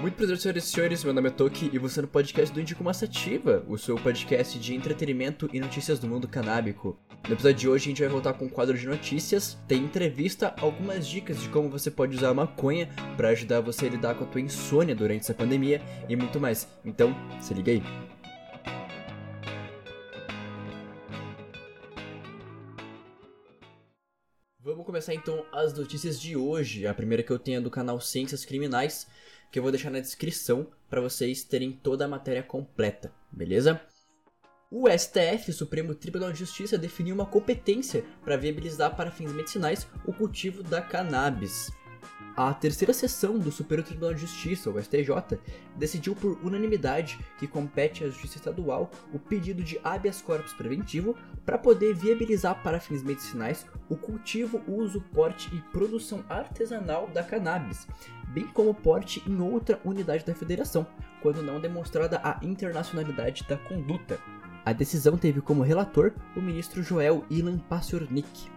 Muito prazer, senhoras e senhores. Meu nome é Toki e você é no podcast do Indico Massativa, o seu podcast de entretenimento e notícias do mundo canábico. No episódio de hoje a gente vai voltar com um quadro de notícias, tem entrevista, algumas dicas de como você pode usar a maconha para ajudar você a lidar com a tua insônia durante essa pandemia e muito mais. Então, se liga aí. Vamos começar então as notícias de hoje. A primeira que eu tenho é do canal Ciências Criminais, que eu vou deixar na descrição para vocês terem toda a matéria completa, beleza? O STF, Supremo Tribunal de Justiça, definiu uma competência para viabilizar para fins medicinais o cultivo da cannabis. A terceira sessão do Superior Tribunal de Justiça, o STJ, decidiu por unanimidade que compete à Justiça Estadual o pedido de habeas corpus preventivo para poder viabilizar para fins medicinais o cultivo, uso, porte e produção artesanal da cannabis, bem como porte em outra unidade da federação, quando não demonstrada a internacionalidade da conduta. A decisão teve como relator o ministro Joel Ilan Paciornik.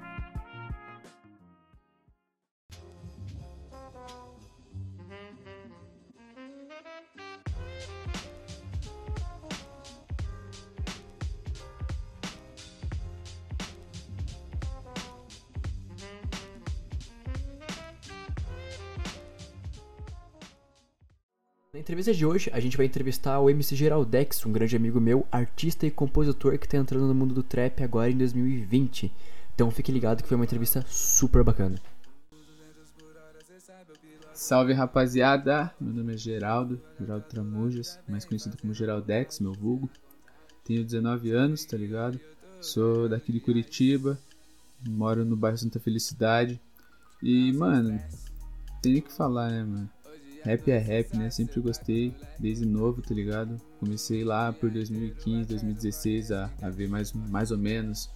Na entrevista de hoje, a gente vai entrevistar o MC Geraldex, um grande amigo meu, artista e compositor que tá entrando no mundo do trap agora em 2020. Então fique ligado que foi uma entrevista super bacana. Salve rapaziada, meu nome é Geraldo, Geraldo Tramujas, mais conhecido como Geraldex, meu vulgo. Tenho 19 anos, tá ligado? Sou daqui de Curitiba, moro no bairro Santa Felicidade. E, mano, tem que falar, né, mano? Rap é rap, né? Sempre gostei, desde novo, tá ligado? Comecei lá por 2015, 2016 a, a ver mais, mais ou menos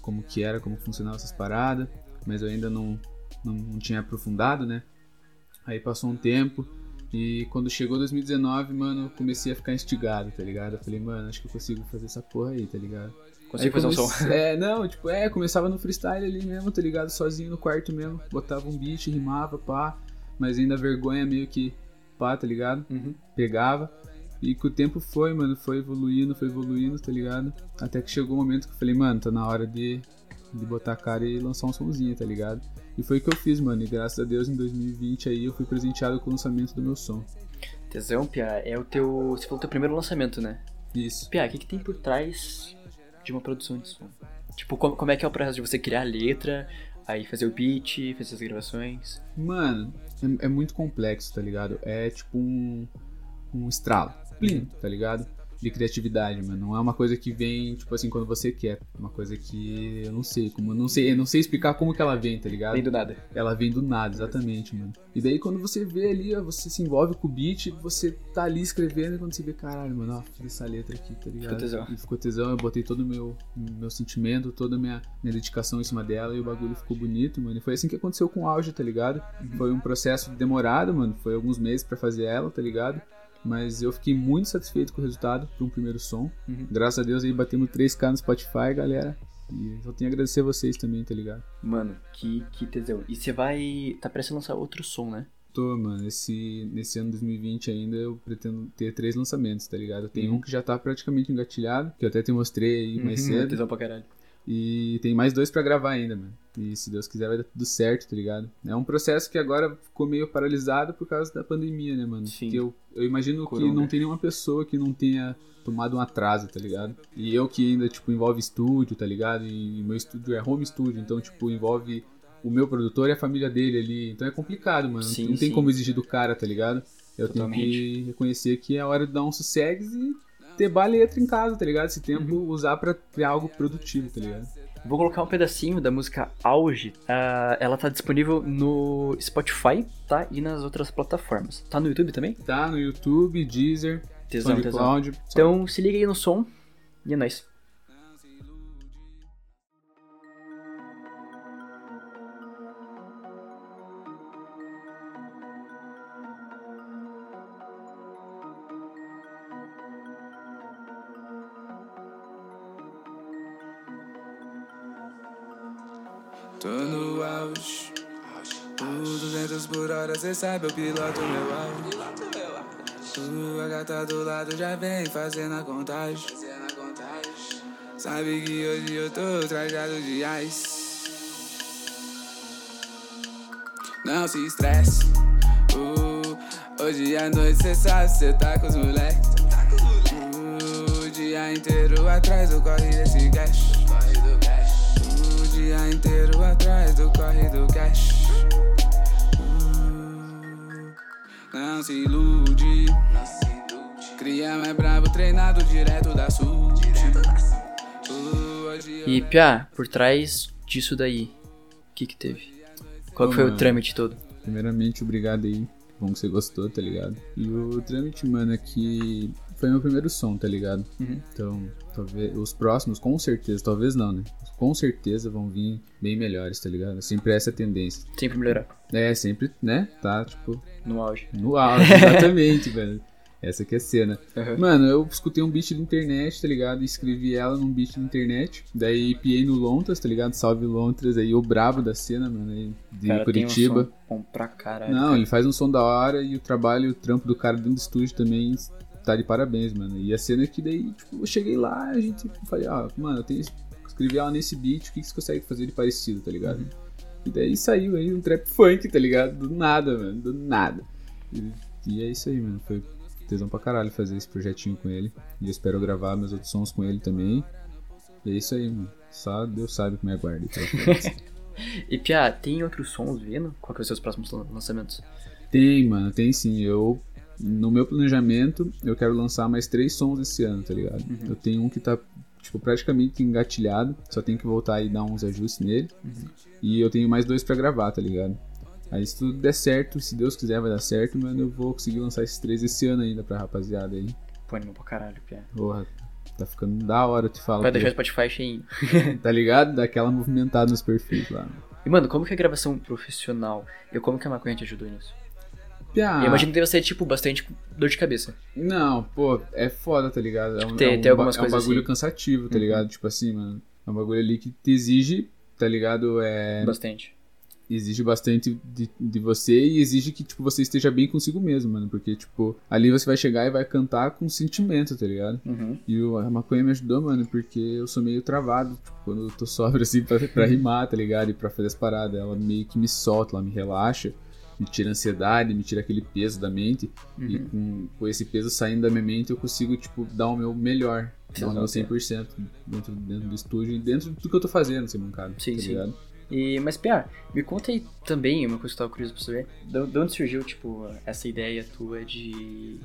como que era, como funcionavam essas paradas, mas eu ainda não, não, não tinha aprofundado, né? Aí passou um tempo e quando chegou 2019, mano, eu comecei a ficar instigado, tá ligado? Eu falei, mano, acho que eu consigo fazer essa porra aí, tá ligado? Consigo fazer um som. É, não, tipo, é, começava no freestyle ali mesmo, tá ligado? Sozinho no quarto mesmo, botava um beat, rimava, pá mas ainda a vergonha meio que pá, tá ligado? Uhum. Pegava. E com o tempo foi, mano, foi evoluindo, foi evoluindo, tá ligado? Até que chegou o um momento que eu falei, mano, tá na hora de, de botar a cara e lançar um somzinho, tá ligado? E foi o que eu fiz, mano. E graças a Deus em 2020 aí eu fui presenteado com o lançamento do meu som. Tesão, Pia, é o teu. Você falou teu primeiro lançamento, né? Isso. Pia, o que, que tem por trás de uma produção de som? Tipo, como, como é que é o processo de você criar a letra, aí fazer o beat, fazer as gravações? Mano, é, é muito complexo, tá ligado? É tipo um, um estralo, plim, tá ligado? De criatividade, mano. Não é uma coisa que vem, tipo assim, quando você quer. É uma coisa que eu não sei, como eu não sei, eu não sei explicar como que ela vem, tá ligado? Vem do nada. Ela vem do nada, exatamente, mano. E daí quando você vê ali, ó, você se envolve com o beat, você tá ali escrevendo e quando você vê, caralho, mano, ó, fiz essa letra aqui, tá ligado? Ficou tesão. E ficou tesão, eu botei todo o meu, meu sentimento, toda a minha, minha dedicação em cima dela e o bagulho ficou bonito, mano. E foi assim que aconteceu com o auge, tá ligado? Uhum. Foi um processo demorado, mano. Foi alguns meses pra fazer ela, tá ligado? Mas eu fiquei muito satisfeito com o resultado para um primeiro som. Uhum. Graças a Deus aí batemos 3k no Spotify, galera. E só tenho a agradecer a vocês também, tá ligado? Mano, que, que tesão. E você vai. tá prestes a lançar outro som, né? Tô, mano. Esse, nesse ano 2020 ainda eu pretendo ter três lançamentos, tá ligado? Tem um que já tá praticamente engatilhado, que eu até te mostrei aí mais Uhum, cedo. tesão pra caralho. E tem mais dois pra gravar ainda, mano. E se Deus quiser vai dar tudo certo, tá ligado? É um processo que agora ficou meio paralisado por causa da pandemia, né, mano? Sim. Eu, eu imagino Corona. que não tem nenhuma pessoa que não tenha tomado um atraso, tá ligado? E eu que ainda, tipo, envolve estúdio, tá ligado? E meu estúdio é home studio, então, tipo, envolve o meu produtor e a família dele ali. Então é complicado, mano. Sim, não tem sim. como exigir do cara, tá ligado? Eu tenho Totalmente. que reconhecer que é hora de dar um sossegues e ter letra em casa, tá ligado? Esse tempo Uhum. usar pra criar algo produtivo, tá ligado? Vou colocar um pedacinho da música Auge. Ah, ela tá disponível no Spotify, tá? E nas outras plataformas. Tá no YouTube também? Tá no YouTube, Deezer, Tesão, tesão. SoundCloud. Então se liga aí no som e é nóis. 200 por hora, cê sabe, eu piloto meu. Uh, a gata do lado já vem fazendo a contagem. Sabe que hoje eu tô trajado de ice. Não se estresse. Uh, hoje à noite cê sabe, cê tá com os moleques. Uh, o dia inteiro atrás do corre desse cash. O dia inteiro atrás do corre do cash. Não se ilude. Cria mais brabo, treinado direto da sul. E, Pia, por trás disso daí, o que que teve? Qual que foi o trâmite todo? Primeiramente, obrigado aí. Bom que você gostou, tá ligado? E o trâmite, mano, é que foi meu primeiro som, tá ligado? Uhum. Então, talvez os próximos, com certeza, talvez não, né? Com certeza vão vir bem melhores, tá ligado? Sempre essa tendência. Sempre melhorar. É, sempre, né? Tá, tipo, No auge. no auge, exatamente, velho. Essa que é a cena. Uhum. Mano, eu escutei um beat da internet, tá ligado? Escrevi ela num beat da internet. Daí piei no Lontras, tá ligado? Salve Lontras aí, o brabo da cena, mano, aí, de Cara, Curitiba. Tem um som bom pra caralho. Não, cara. ele faz um som da hora e o trabalho e o trampo do cara dentro do estúdio também tá de parabéns, mano. E a cena é que daí, tipo, eu cheguei lá a gente tipo, falei, ó, mano, eu tenho escrevi ela nesse beat, o que, que você consegue fazer de parecido, tá ligado? Uhum. E daí saiu aí um trap funk, tá ligado? Do nada, mano, do nada. E, e é isso aí, mano. Foi tesão pra caralho fazer esse projetinho com ele. E eu espero gravar meus outros sons com ele também. E é isso aí, mano. Só Deus sabe como é aguarda. Então, E, Pia, tem outros sons vindo? Qual que vai ser os próximos lan- lançamentos? Tem, mano, tem sim. Eu, no meu planejamento, eu quero lançar mais três sons esse ano, tá ligado? Uhum. Eu tenho um que tá, tipo, praticamente engatilhado, só tenho que voltar e dar uns ajustes nele. Uhum. E eu tenho mais dois pra gravar, tá ligado? Aí se tudo der certo, se Deus quiser vai dar certo, mano, eu vou conseguir lançar esses três esse ano ainda pra rapaziada aí. Pô, animal pra caralho, Pia. Porra, tá ficando da hora, eu te falo. Vai deixar o Spotify cheinho. Tá ligado? Dá aquela movimentada nos perfis lá. E, mano, como que é a gravação profissional? E como que a maconha te ajudou nisso? Piá, Eu imagino que deve ser, tipo, bastante dor de cabeça. Não, pô, é foda, tá ligado? É um, tem- é um, tem algumas é um bagulho assim. cansativo, tá Uhum. ligado? Tipo assim, mano. É um bagulho ali que te exige, tá ligado? É, Bastante. exige bastante de, de você e exige que, tipo, você esteja bem consigo mesmo, mano. Porque, tipo, ali você vai chegar e vai cantar com sentimento, tá ligado? Uhum. E o- a maconha me ajudou, mano, porque eu sou meio travado, tipo, quando eu tô sóbrio, assim, pra, pra rimar, tá ligado? E pra fazer as paradas. Ela meio que me solta, ela me relaxa, me tira a ansiedade, me tira aquele peso da mente. E Uhum. com, com esse peso saindo da minha mente, eu consigo, tipo, dar o meu melhor. Dar o meu Exato. 100% dentro, dentro do estúdio e dentro de tudo que eu tô fazendo, assim, mancado. Sim, tá sim. ligado? E, mas, Pia, me conta aí também uma coisa que eu tava curioso pra saber. De de onde surgiu, tipo, essa ideia tua de,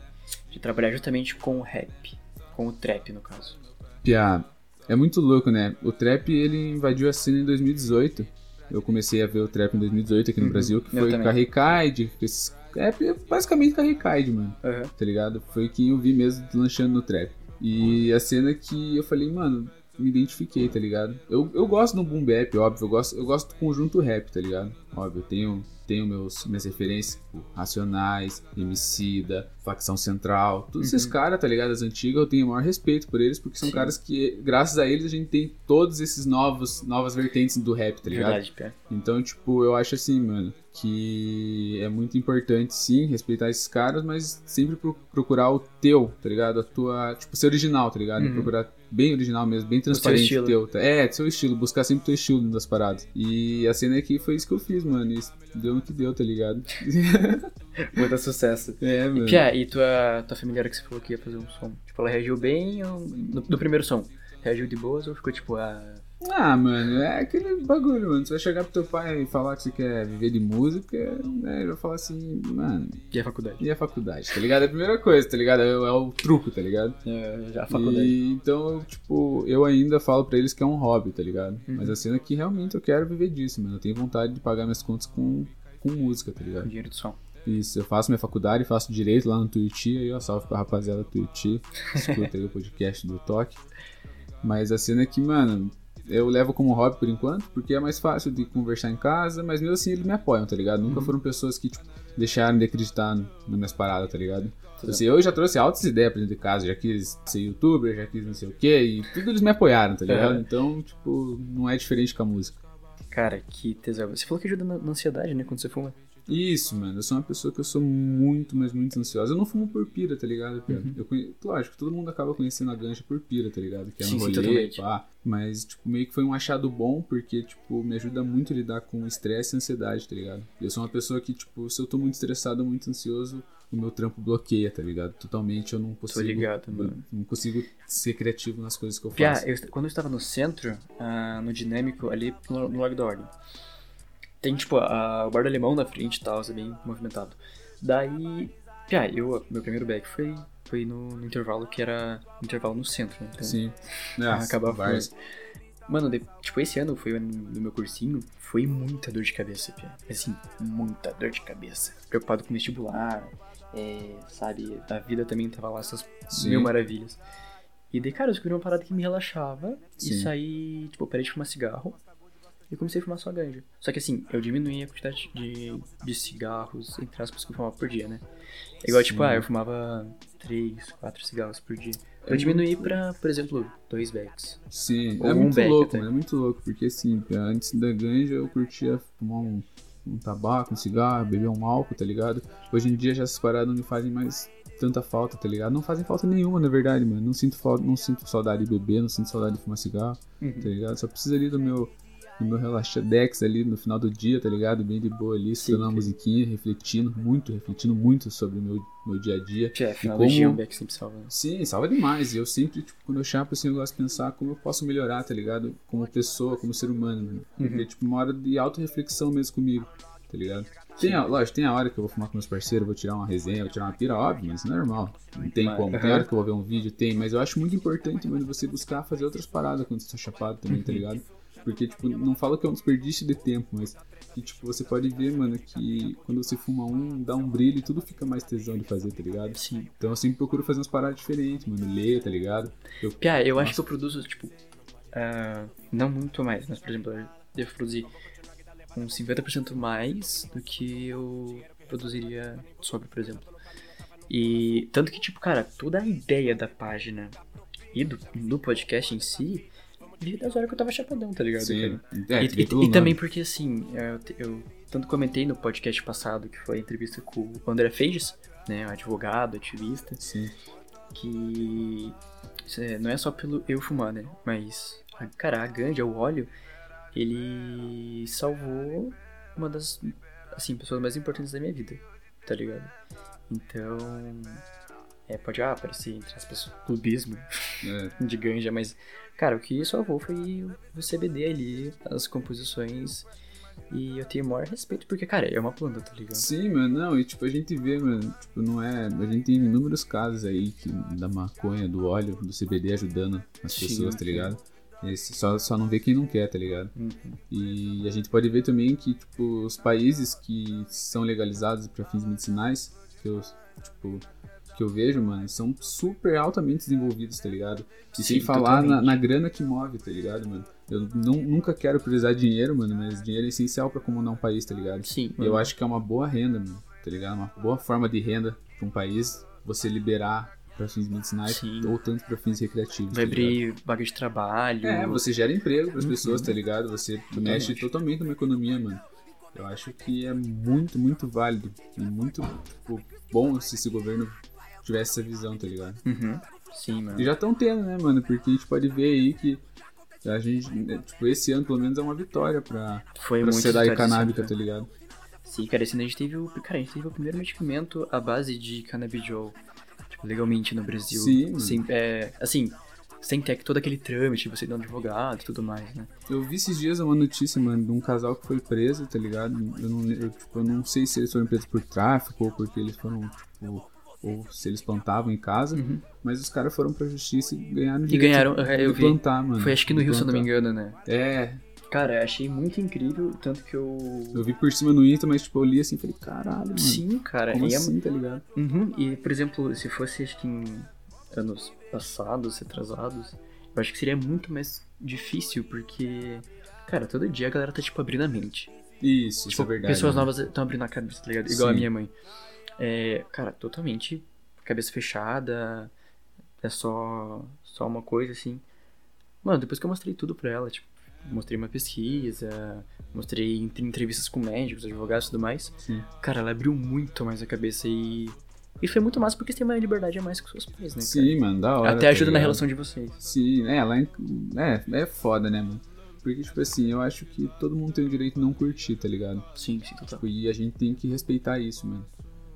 de trabalhar justamente com o rap? Com o trap, no caso. Pia, é muito louco, né? O trap, ele invadiu a cena em 2018. Eu comecei a ver o trap em 2018 aqui no Uhum, Brasil, que eu foi Recaide. esses- É basicamente com a Recaide, mano. Aham. tá ligado? Foi quem eu vi mesmo lanchando no trap. E a cena que eu falei, mano, me identifiquei, tá ligado? Eu, eu gosto do boom bap, óbvio, eu gosto, eu gosto do conjunto rap, tá ligado? Óbvio, eu tenho, tenho meus, minhas referências, tipo, Racionais, Emicida, Facção Central, todos esses Uhum. caras, tá ligado? As antigas, eu tenho o maior respeito por eles, porque são Sim. caras que, graças a eles, a gente tem todos esses novos, novas vertentes do rap, tá ligado? Verdade, Pia. Então, tipo, eu acho assim, mano, que é muito importante, sim, respeitar esses caras, mas sempre pro- procurar o teu, tá ligado? A tua, tipo, ser original, tá ligado? Uhum. Procurar bem original mesmo, bem transparente estilo. teu. É, seu estilo, buscar sempre o teu estilo das paradas. E a cena aqui foi isso que eu fiz, mano, e isso deu no que deu, tá ligado? Muito sucesso. é, E, mano. Pia, e tua, tua familiar que você falou que ia fazer um som? Tipo, ela reagiu bem ou- no, no primeiro som? Reagiu de boas ou ficou tipo, ah. Ah, mano, é aquele bagulho, mano. Você vai chegar pro teu pai e falar que você quer viver de música, né? Ele vai falar assim, mano, E a faculdade? e a faculdade, tá ligado? É a primeira coisa, tá ligado? É, o- é o truco, tá ligado? É, já a faculdade. E, então, tipo, eu ainda falo pra eles que é um hobby, tá ligado? Uhum. Mas a cena é que realmente eu quero viver disso, mano. Eu tenho vontade de pagar minhas contas com, com música, tá Com ligado? dinheiro do som. Isso, eu faço minha faculdade, faço direito lá no Tuiuti, aí ó, salve pra rapaziada do Tuiuti, escuta aí o podcast do Toque. Mas a cena é que, mano, eu levo como hobby por enquanto, porque é mais fácil de conversar em casa, mas mesmo assim eles me apoiam, tá ligado? Nunca Uhum. foram pessoas que, tipo, deixaram de acreditar no- nas minhas paradas, tá ligado? Assim, eu já trouxe altas ideias pra dentro de casa, já quis ser youtuber, já quis não sei o que, e tudo eles me apoiaram, tá ligado? Uhum. Então, tipo, não é diferente com a música. Cara, que tesão. Você falou que ajuda na, na ansiedade, né? Quando você fuma. Isso, mano. Eu sou uma pessoa que eu sou muito, mas muito ansiosa. Eu não fumo por pira, tá ligado? Uhum. Eu conhe... Lógico, todo mundo acaba conhecendo a ganja por pira, tá ligado? Que é sim, rolê, pá. Mas, tipo, meio que foi um achado bom, porque, tipo, me ajuda muito a lidar com estresse e ansiedade, tá ligado? Eu sou uma pessoa que, tipo, se eu tô muito estressado, muito ansioso, o meu trampo bloqueia, tá ligado? Totalmente eu não consigo. ligado, mano. Não consigo ser criativo nas coisas que eu faço. eu- quando eu estava no centro, ah, no dinâmico, ali no, no Lago da Ordem, tem tipo a- o bar do alemão na frente e tal, é bem movimentado. Daí, Piá, eu, meu primeiro back foi, foi no, no intervalo que era intervalo no centro, né? Então, Sim. É, acaba vários. fora. Mano, de- tipo, esse ano foi o ano do meu cursinho, foi muita dor de cabeça, Pia. Assim, muita dor de cabeça. Preocupado com vestibular, é, sabe? A vida também tava lá, essas Sim. mil maravilhas. E daí, cara, eu descobri uma parada que me relaxava e Sim. saí, tipo, eu parei de fumar cigarro e comecei a fumar só ganja. Só que assim, eu diminuí a quantidade de, de cigarros, entre aspas, que eu fumava por dia, né? É igual, tipo, Sim. ah, eu fumava 3, 4 cigarros por dia. Eu É diminuí muito- pra, por exemplo, dois bags. Sim, Ou é um muito louco, até. mano. É muito louco, porque assim, antes da ganja eu curtia fumar um, um tabaco, um cigarro, beber um álcool, tá ligado? Hoje em dia já essas paradas não me fazem mais tanta falta, tá ligado? Não fazem falta nenhuma, na verdade, mano. Não sinto, falta, não sinto saudade de beber, não sinto saudade de fumar cigarro, Uhum. tá ligado? Só preciso ali do meu, do meu relaxadex ali no final do dia, tá ligado? Bem de boa ali, escutando uma musiquinha, refletindo muito, refletindo muito sobre o meu, meu dia a dia. É, final como- do dia um back sempre salva. né? Sim, salva demais. E eu sempre, tipo, quando eu chapo assim, eu gosto de pensar como eu posso melhorar, tá ligado? Como pessoa, como ser humano, mano. Porque, Uhum. tipo, uma hora de auto-reflexão mesmo comigo, tá ligado? Tem, a, lógico, tem a hora que eu vou fumar com meus parceiros, vou tirar uma resenha, vou tirar uma pira, óbvio, mas é normal. Não tem Mas- como. Tem hora que eu vou ver um vídeo, tem, mas eu acho muito importante, mano, você buscar fazer outras paradas quando você tá chapado também, tá ligado? Porque, tipo, não falo que é um desperdício de tempo, mas que, tipo, você pode ver, mano, que quando você fuma um, dá um brilho e tudo fica mais tesão de fazer, tá ligado? Sim. Então eu sempre procuro fazer umas paradas diferentes, mano. Ler, tá ligado? Eu, Pia, eu acho Nossa. que eu produzo, tipo, ah, não muito mais, mas, por exemplo, eu devo produzir uns 50% mais do que eu produziria sobre, por exemplo. E tanto que, tipo, cara, toda a ideia da página e do, do podcast em si veio das horas que eu tava chapadão, tá ligado? sim. É, e, e- e também porque, assim, eu, te- eu tanto comentei no podcast passado, que foi a entrevista com o André Feges, né, advogado, ativista, Sim. que é- não é só pelo eu fumar, né? Mas, a- cara, a ganja, o óleo, ele salvou uma das, assim, pessoas mais importantes da minha vida, tá ligado? Então, é, pode ah, parecer, entre aspas, clubismo É, de ganja, mas, cara, o que salvou foi o CBD ali, as composições, e eu tenho o maior respeito, porque, cara, é uma planta, tá ligado? Sim, mano, não, e tipo, a gente vê, mano, tipo, não é. A gente tem inúmeros casos aí que, da maconha, do óleo, do CBD ajudando as Sim, pessoas, tá ligado? Esse só, só não vê quem não quer, tá ligado? Uhum. E a gente pode ver também que, tipo, os países que são legalizados para fins medicinais, que eu, tipo, que eu vejo, mano, são super altamente desenvolvidos, tá ligado? E sem Sim, falar na, totalmente. na grana que move, tá ligado, mano? Eu não, nunca quero priorizar dinheiro, mano, mas dinheiro é essencial para comandar um país, tá ligado? Sim, E eu acho que é uma boa renda, mano, tá ligado? Uma boa forma de renda pra um país você liberar para fins medicinais Sim. ou tanto para fins recreativos. vai tá abrir vaga de trabalho. É, você gera emprego pras Uhum. pessoas, tá ligado? Você mexe totalmente na economia, mano. Eu acho que é muito, muito válido e muito tipo, bom se esse governo tivesse essa visão, tá ligado? Uhum. Sim, mano. E já estão tendo, né, mano? Porque a gente pode ver aí que a gente, né, tipo, esse ano pelo menos é uma vitória pra, Foi pra sociedade canábica, tá ligado? Sim, cara, esse ano a gente teve o. Cara, a gente teve o primeiro medicamento à base de cannabidiol. Tipo, legalmente no Brasil. Sim. Sem, é, assim, sem ter todo aquele trâmite, você dar um advogado e tudo mais, né? Eu vi esses dias uma notícia, mano, de um casal que foi preso, tá ligado? Eu não, eu, tipo, eu não sei se eles foram presos por tráfico ou porque eles foram, tipo, ou se eles plantavam em casa, Uhum. mas os caras foram pra justiça e ganharam E ganharam, de, é, eu vi. plantar, mano. Foi acho que no Rio, se eu não me engano, né? É, Cara, eu achei muito incrível, tanto que eu. eu vi por cima no Insta, mas tipo, eu li assim e falei, caralho, mano. Sim, cara. Como e é- assim, tá ligado? Uhum, E, por exemplo, se fosse, acho que em anos passados, retrasados, eu acho que seria muito mais difícil, porque, cara, todo dia a galera tá, tipo, abrindo a mente. Isso, isso Tipo, é verdade. pessoas mano. novas estão abrindo a cabeça, tá ligado? Igual a Sim. minha mãe. É, cara, totalmente cabeça fechada, é só, só uma coisa, assim. Mano, depois que eu mostrei tudo pra ela, tipo, mostrei uma pesquisa, mostrei en- entrevistas com médicos, advogados e tudo mais. Sim. Cara, ela abriu muito mais a cabeça e. E foi muito massa porque você tem uma liberdade a mais com seus pais, né? Sim, mano, da cara? hora. Até tá ajuda na relação de vocês. Sim, é, ela é, é, é foda, né, mano? Porque, tipo assim, eu acho que todo mundo tem o direito de não curtir, tá ligado? Sim, sim, total. Tipo, e a gente tem que respeitar isso, mano.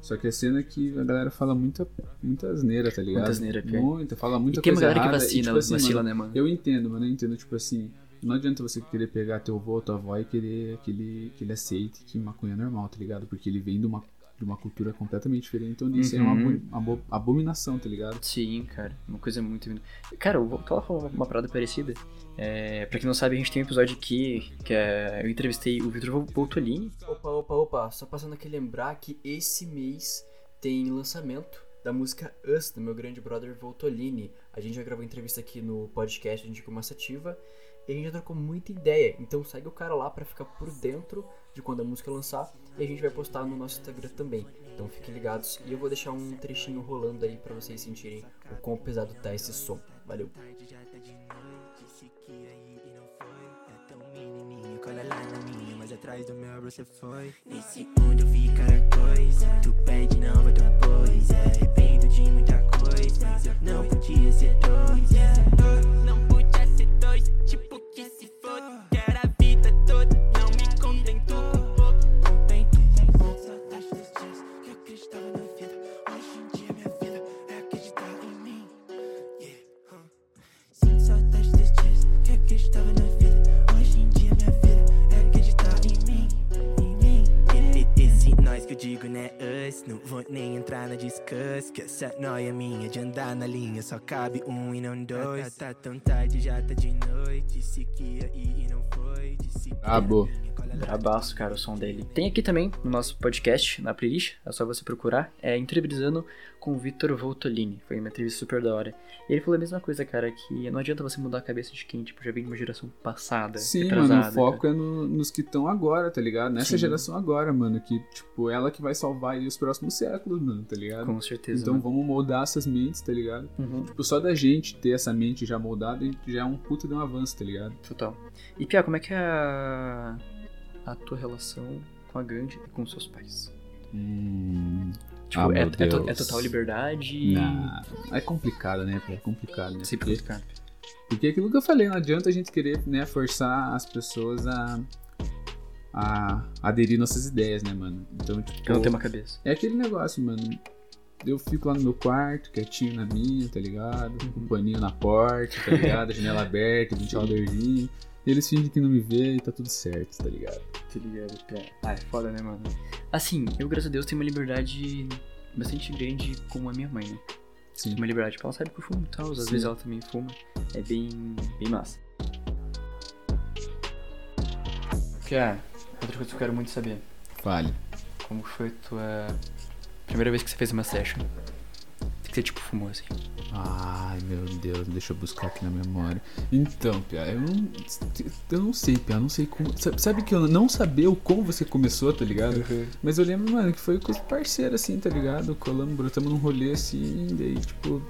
Só que a cena é que a galera fala muita, muita asneira, tá ligado? Muita asneira, pior. Muita, fala muita E tem uma coisa galera que errada. vacina, e, tipo assim, vacila, mano, né, mano? Eu entendo, mano, eu entendo, tipo assim, não adianta você querer pegar teu avô, tua avó e querer que ele, que ele aceite que maconha é normal, tá ligado? Porque ele vem de uma, de uma cultura completamente diferente, então isso é uma Uhum. abo- abo- abominação, tá ligado? Sim, cara. Uma coisa muito. Cara, eu vou falar uma parada parecida. É, pra quem não sabe, a gente tem um episódio aqui que é, eu entrevistei o Vitor Voltolini. Opa, opa, opa, só passando aqui lembrar que esse mês tem lançamento da música Us, do meu grande brother Voltolini. A gente já gravou entrevista aqui no podcast Indico Massativa e a gente já trocou muita ideia. Então segue o cara lá pra ficar por dentro de quando a música lançar e a gente vai postar no nosso Instagram também. Então fiquem ligados e eu vou deixar um trechinho rolando aí pra vocês sentirem o quão pesado tá esse som. Valeu. Nesse mundo coisa. Tu pede, não vai depois. É, arrependo essa noia minha de andar na linha só cabe um e não dois. Tá, tá tão tarde, já tá de noite. Disse que ia ir e não foi. Disse que Brabo. lá. Brabaço, cara, o som dele. Tem aqui também no nosso podcast, na playlist, é só você procurar. É entrevistando com o Vitor Voltolini. Foi uma entrevista super da hora. E ele falou a mesma coisa, cara, que não adianta você mudar a cabeça de quem, tipo, já vem de uma geração passada. Sim, mano, o foco é no- nos que estão agora, tá ligado? Nessa Sim. geração agora, mano, que, tipo, ela que vai salvar aí os próximos séculos, mano, tá cara. ligado? Com certeza. Então mano. vamos moldar essas mentes, tá ligado? Uhum, Tipo, só da gente ter essa mente já moldada já é um puta de um avanço, tá ligado? total. E Pia, como é que é a, a tua relação com a Gandhi e com seus pais? Hum. Tipo, Ah, é, é é total liberdade? Nah, é complicado, né? É complicado, né? Sempre Porque, complicado. porque é aquilo que eu falei, não adianta a gente querer, né, forçar as pessoas a, a aderir nossas ideias, né, mano? Então, tipo, Eu não tenho uma cabeça. É aquele negócio, mano. Eu fico lá no meu quarto, quietinho na minha, tá ligado? Com um paninho na porta, tá ligado? A janela aberta, ventiladorzinho. E eles fingem que não me vê e tá tudo certo, tá ligado? Tá ligado, Pia? Ah, é foda, né, mano? Assim, eu, graças a Deus, tenho uma liberdade bastante grande com a minha mãe, né? Sim. Uma liberdade. Tipo, ela sabe que eu fumo e tal, às Sim. vezes ela também fuma. É bem, bem massa. Pia, outra coisa que eu quero muito saber. Fale. Como foi tua primeira vez que você fez uma session? Que você, tipo, fumou, assim. Ai, meu Deus, deixa eu buscar aqui na memória. Então, Pia, eu não, eu não sei, Pia, eu não sei como. Sabe, sabe que eu não saber o como você começou, tá ligado? Mas eu lembro, mano, que foi com os parceiros, assim, tá ligado? Colamos, brotamos num rolê assim, daí, tipo,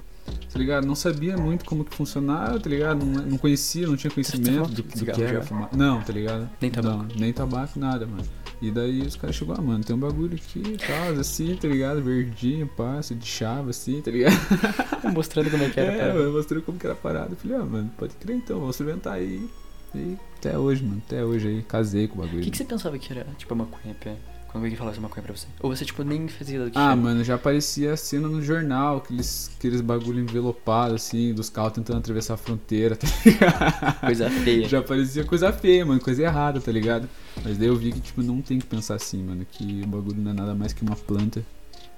tá ligado? Não sabia muito como que funcionava, tá ligado? Não, não conhecia, não tinha conhecimento fumava do, do cigarro que era já? fumar. Não, tá ligado? Nem tabaco? Não, nem tabaco, nada, mano. E daí os caras chegou, ah, mano, tem um bagulho aqui e tal, assim, tá ligado? Verdinho, passo, de chave, assim, tá ligado? Mostrando como é que era, É, mano, mostrou como que era a parada. Eu falei, ah, mano, pode crer então, vou experimentar aí. E até hoje, mano, até hoje aí, casei com o bagulho. O que, que você pensava que era, tipo, a maconha, Pia? Quando alguém falasse maconha pra você? Ou você, tipo, nem fazia do que Ah, mano, já aparecia a cena no jornal, aqueles, aqueles bagulho envelopado, assim, dos carros tentando atravessar a fronteira, tá ligado? Coisa feia. Já parecia coisa feia, mano, coisa errada, tá ligado? Mas daí eu vi que, tipo, não tem que pensar assim, mano, que o bagulho não é nada mais que uma planta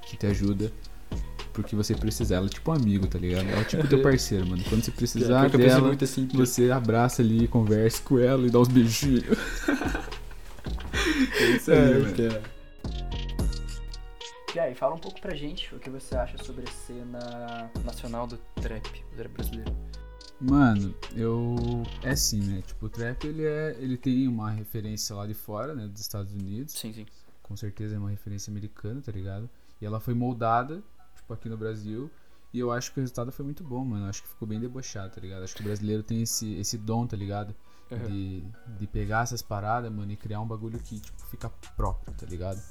que te ajuda porque você precisar. Ela é tipo um amigo, tá ligado? Ela é tipo teu parceiro, mano. Quando você precisar que dela, muito assim, Pia. você abraça ali, conversa com ela e dá uns beijinhos. é isso aí, mano. E aí, fala um pouco pra gente o que você acha sobre a cena nacional do trap, do trap brasileiro. Mano, eu. É assim, né? Tipo, o trap ele é. Ele tem uma referência lá de fora, né? Dos Estados Unidos. Sim, sim. Com certeza é uma referência americana, tá ligado? E ela foi moldada, tipo, aqui no Brasil. E eu acho que o resultado foi muito bom, mano. Eu acho que ficou bem debochado, tá ligado? Acho que o brasileiro tem esse, esse dom, tá ligado? Uhum. De, de pegar essas paradas, mano, e criar um bagulho que, tipo, fica próprio, tá ligado?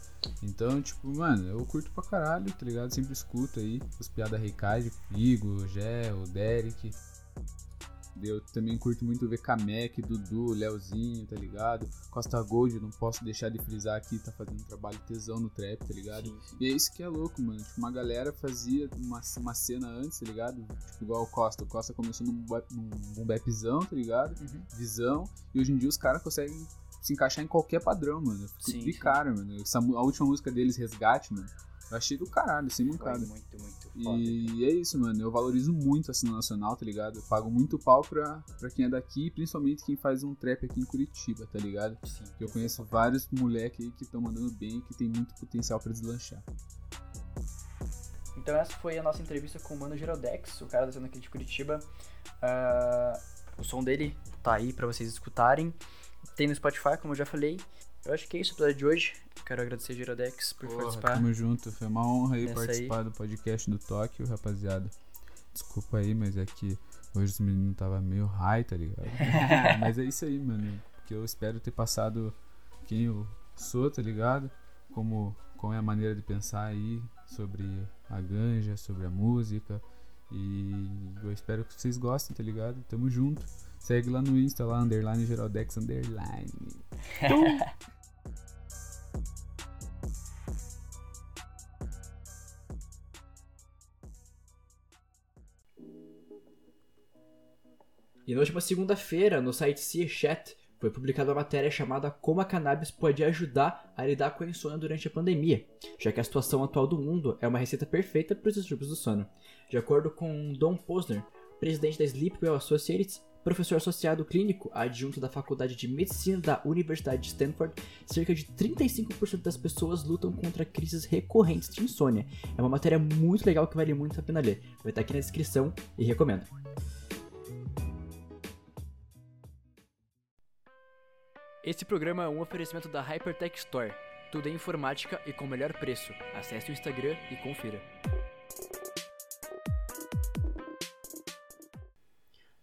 Então, tipo, mano, eu curto pra caralho, tá ligado? Sempre escuto aí os piadas Reicard, Igor, Gé, o Derek. Eu também curto muito ver Kamek, Dudu, Leozinho, tá ligado? Costa Gold, não posso deixar de frisar aqui, tá fazendo um trabalho tesão no trap, tá ligado? Sim, sim. E é isso que é louco, mano. Tipo, uma galera fazia uma, uma cena antes, tá ligado? Tipo, igual o Costa. O Costa começou num, num boom bapzão, tá ligado? Uhum. Visão. E hoje em dia os caras conseguem se encaixar em qualquer padrão, mano. Eu fico Sim, de cara, mano. Essa a última música deles, Resgate, mano. Eu achei do caralho, sem mancada. muito, muito foda. E é isso, mano. Eu valorizo muito a cena nacional, tá ligado? Eu pago muito pau pra, pra quem é daqui, principalmente quem faz um trap aqui em Curitiba, tá ligado? Sim. Eu conheço vários moleque aí que estão mandando bem e que tem muito potencial pra deslanchar. Então essa foi a nossa entrevista com o Mano Geraldex, o cara da cena aqui de Curitiba. Ah, o som dele tá aí pra vocês escutarem. Tem no Spotify, como eu já falei. Eu acho que é isso o episódio de hoje. Quero agradecer Geraldex por Porra, participar. Tamo junto, foi uma honra aí participar do podcast do Tóquio, rapaziada. Desculpa aí, mas é que hoje os meninos tava meio high, tá ligado? mas é isso aí, mano. Que eu espero ter passado quem eu sou, tá ligado? Como, como é a maneira de pensar aí sobre a ganja, sobre a música. E eu espero que vocês gostem, tá ligado? Tamo junto. Segue lá no Insta, lá, underline Geraldex, underline. E na última segunda-feira, no site Sea Chat, foi publicada uma matéria chamada Como a cannabis pode ajudar a lidar com a insônia durante a pandemia, já que a situação atual do mundo é uma receita perfeita para os distúrbios do sono. De acordo com Don Posner, presidente da Sleepwell Associates, professor associado clínico adjunto da Faculdade de Medicina da Universidade de Stanford, cerca de 35% das pessoas lutam contra crises recorrentes de insônia. É uma matéria muito legal que vale muito a pena ler. Vai estar aqui na descrição e recomendo. Esse programa é um oferecimento da Hypertech Store. Tudo em informática e com o melhor preço. Acesse o Instagram e confira.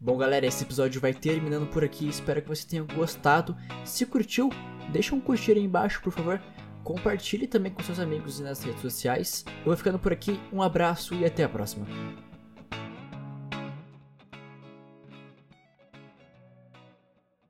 Bom, galera, esse episódio vai terminando por aqui. Espero que você tenha gostado. Se curtiu, deixa um curtir aí embaixo, por favor. Compartilhe também com seus amigos nas redes sociais. Eu vou ficando por aqui. Um abraço e até a próxima.